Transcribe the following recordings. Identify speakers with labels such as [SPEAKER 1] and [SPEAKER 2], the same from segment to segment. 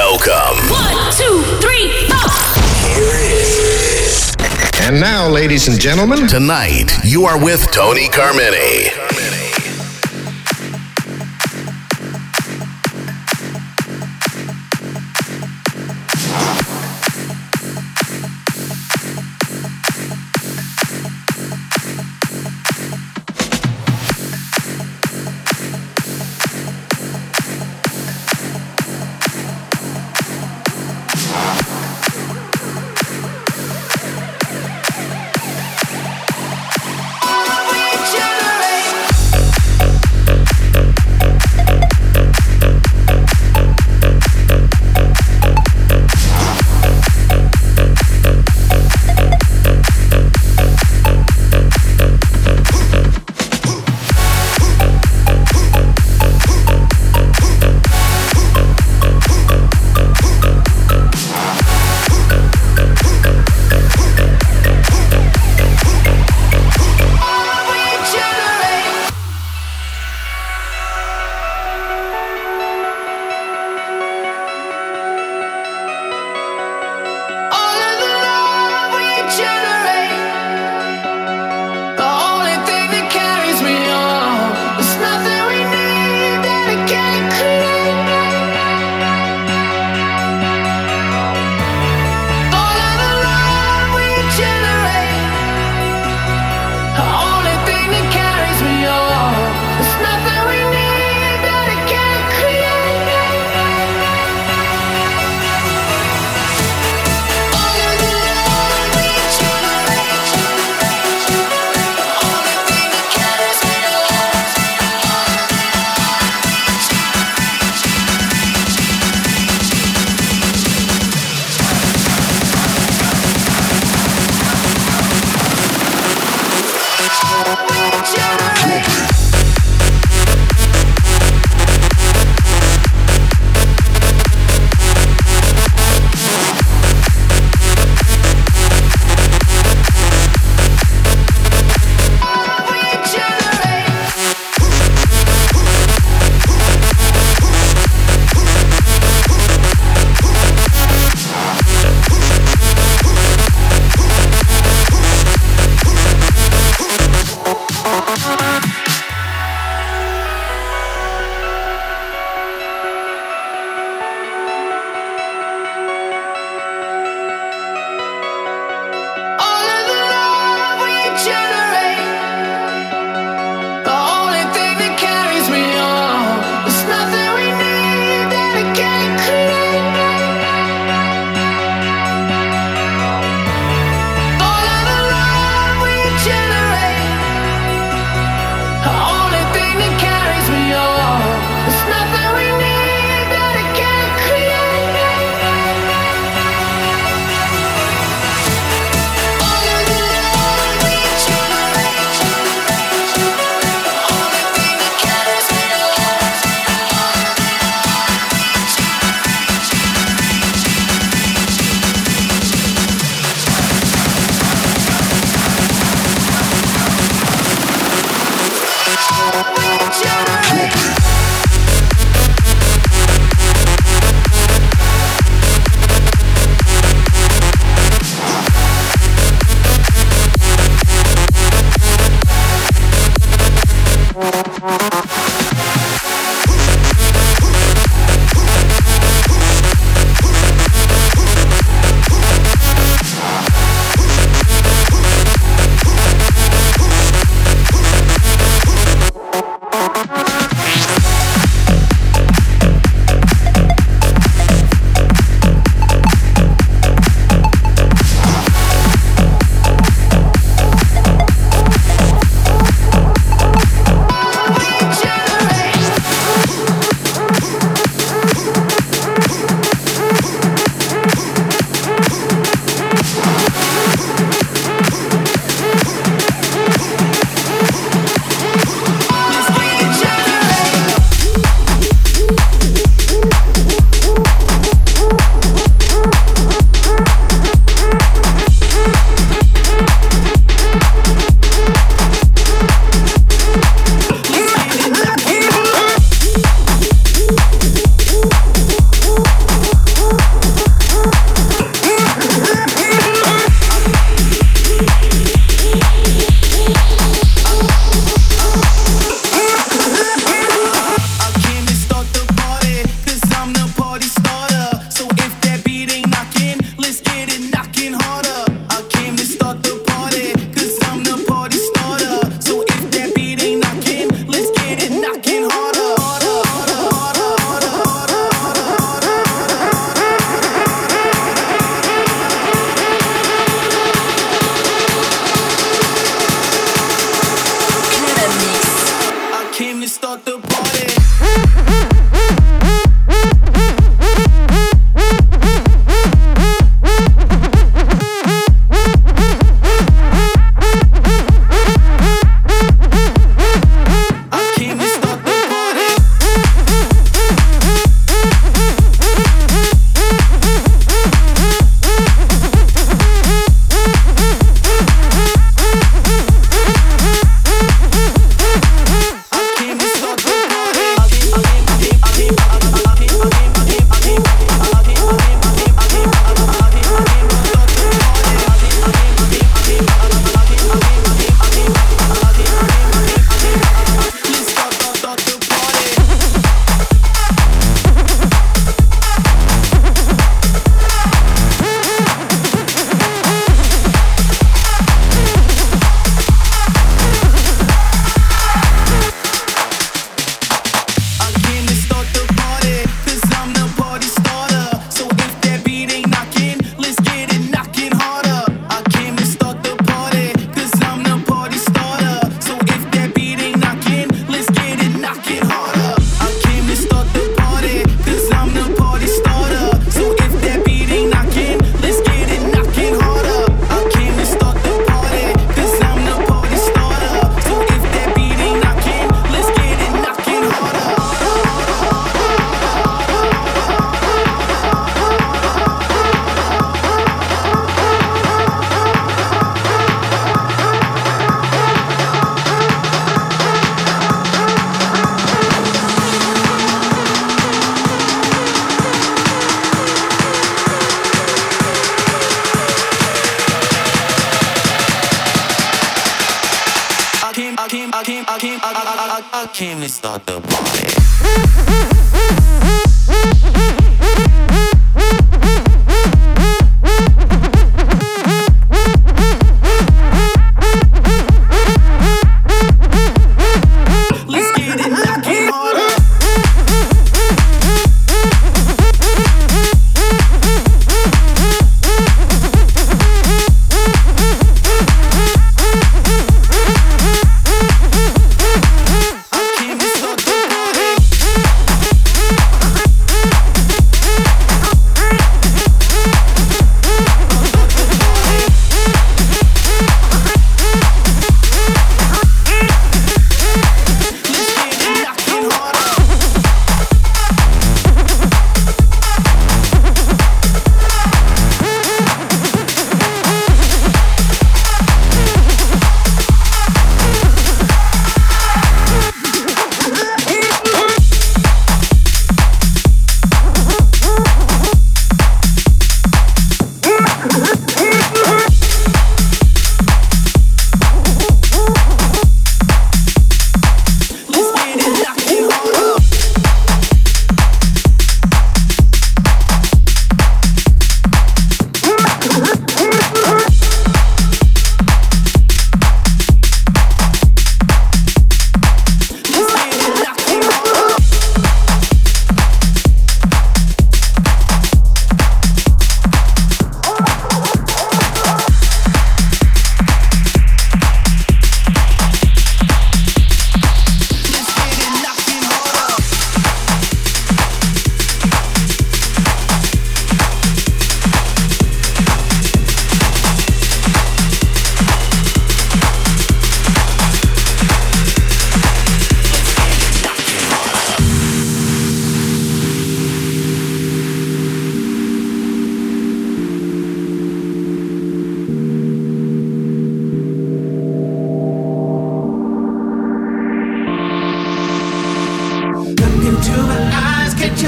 [SPEAKER 1] Welcome.
[SPEAKER 2] One, two, three, four.
[SPEAKER 3] And now, ladies and gentlemen,
[SPEAKER 1] Tonight, you are with Tony Carmine.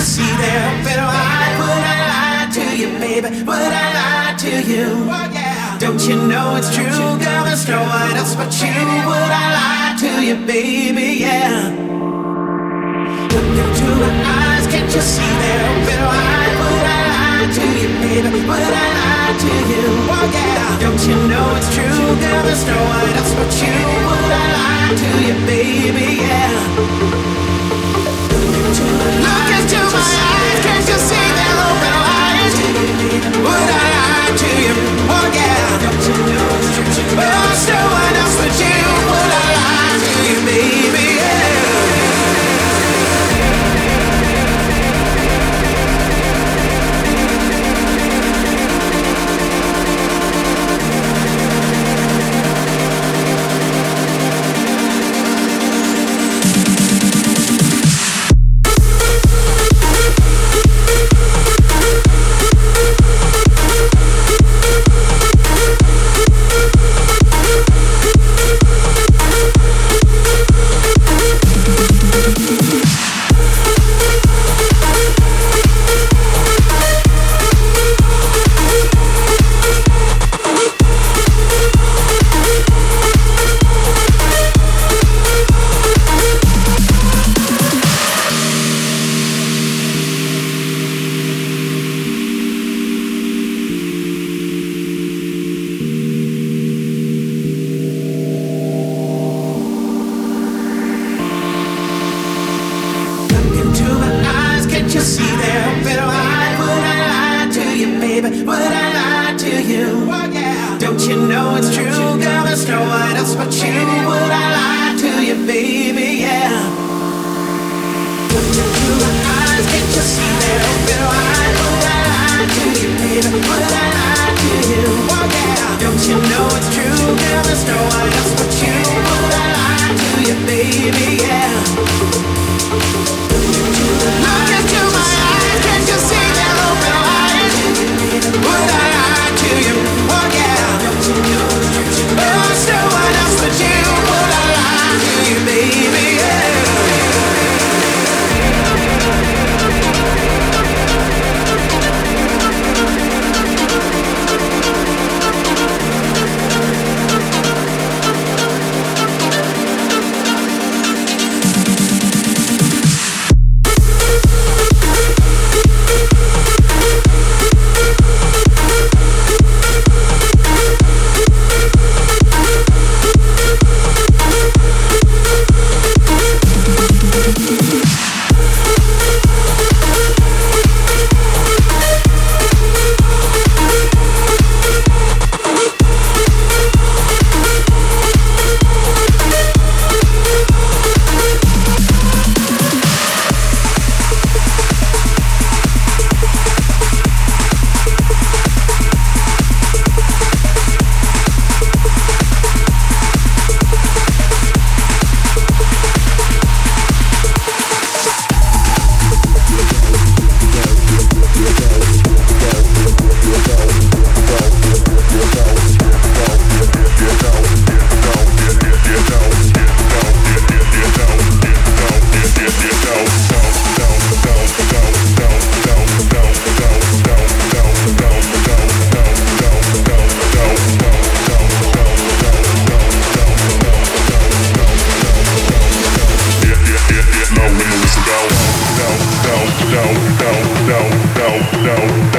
[SPEAKER 4] See they're open wide? Would I lie to you, baby? Would I lie to you? Don't you know it's true, girl? There's no one else but you. Would I lie to you, baby? Yeah. Look into my eyes, can't you see they're open wide? Would I lie to you, baby? Would I lie to you? Oh, yeah. Don't you know it's true, girl? There's no one else but you. Would I lie to you, baby? Yeah. Look into my Would I lie to you? Oh yeah. But there's no you, baby? I lie to you? Don't you know it's true, girl? There's no one else no, no, no,
[SPEAKER 2] no, no.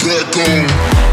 [SPEAKER 2] The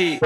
[SPEAKER 5] o'clock,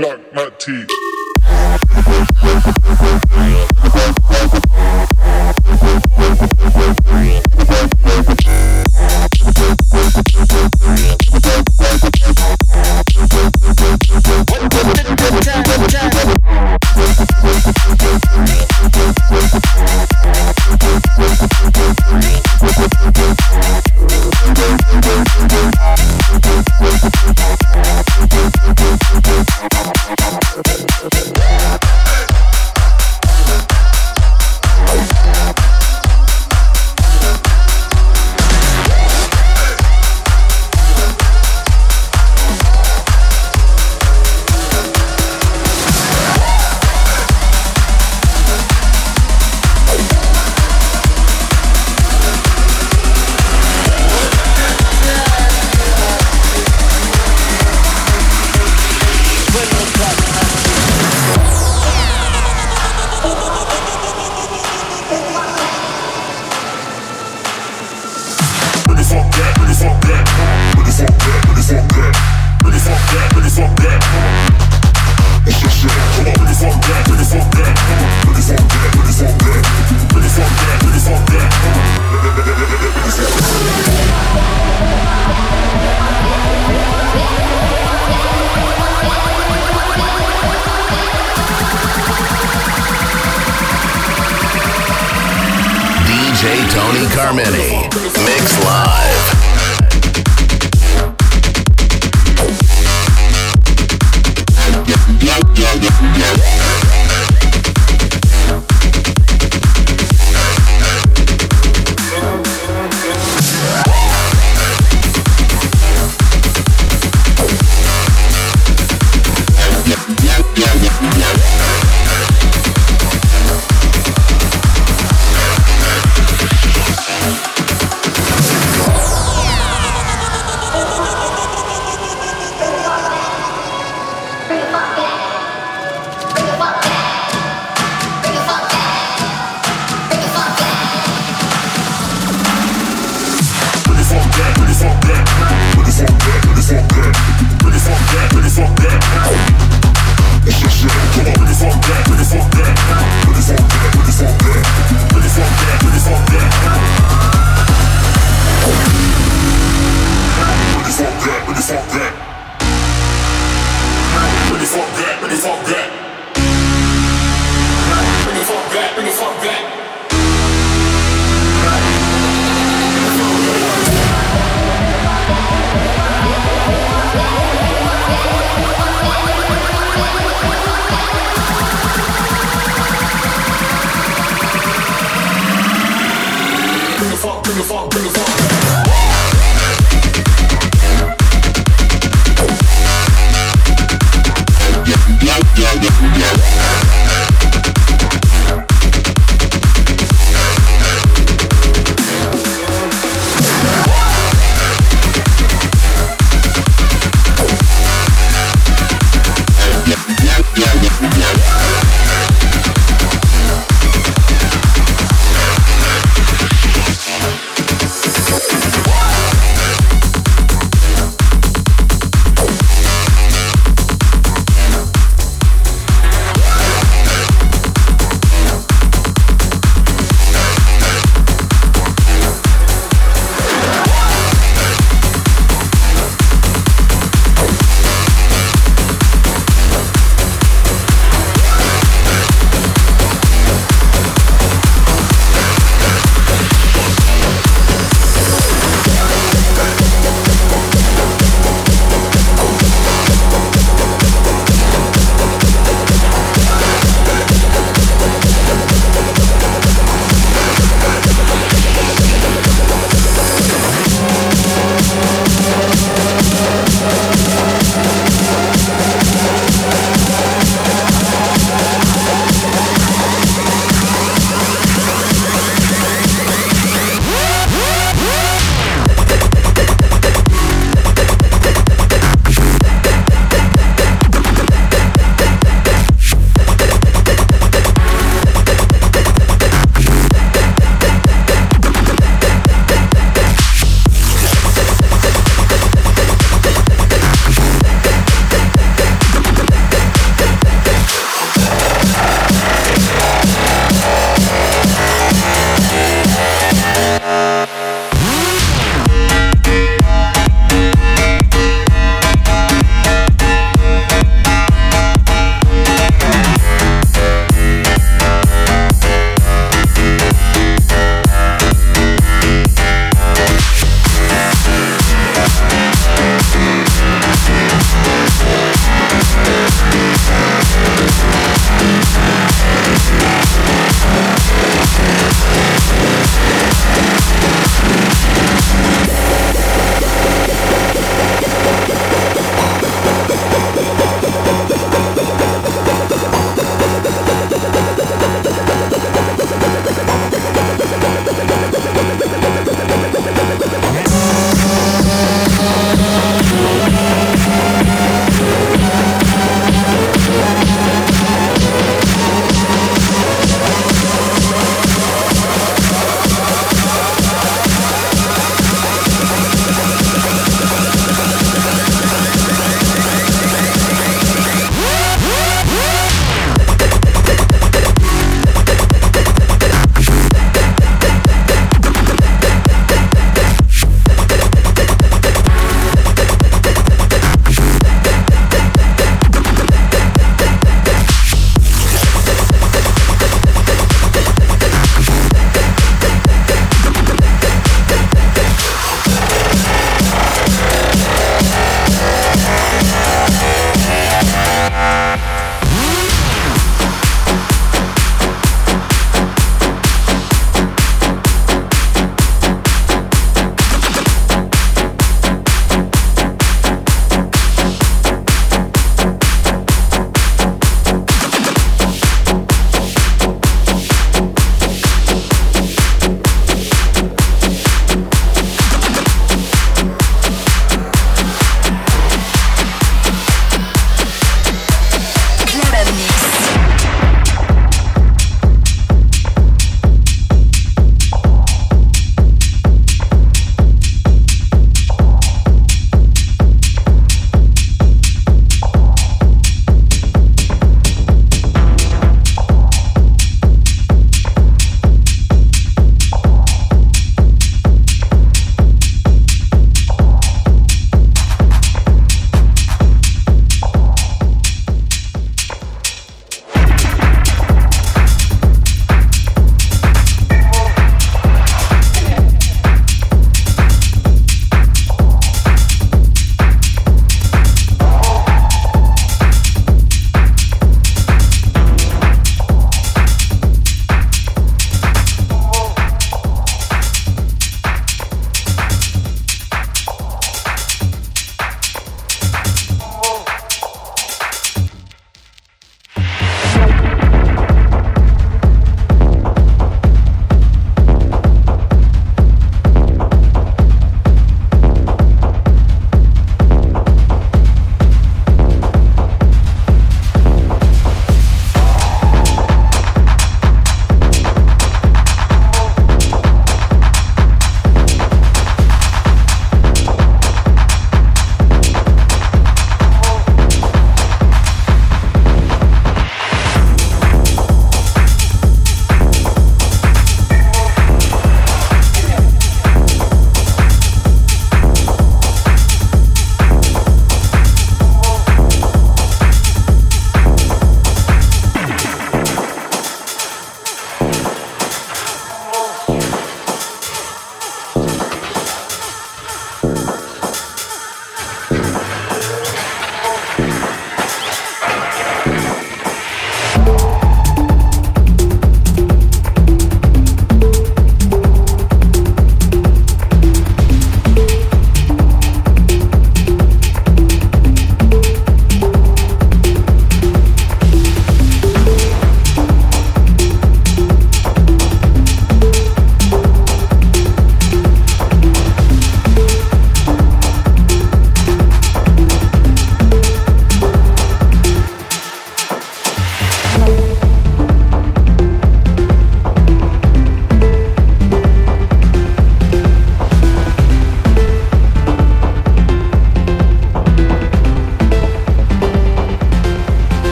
[SPEAKER 5] not my
[SPEAKER 6] Twelve
[SPEAKER 2] Tony Carmini. Mix Live.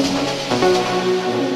[SPEAKER 7] Música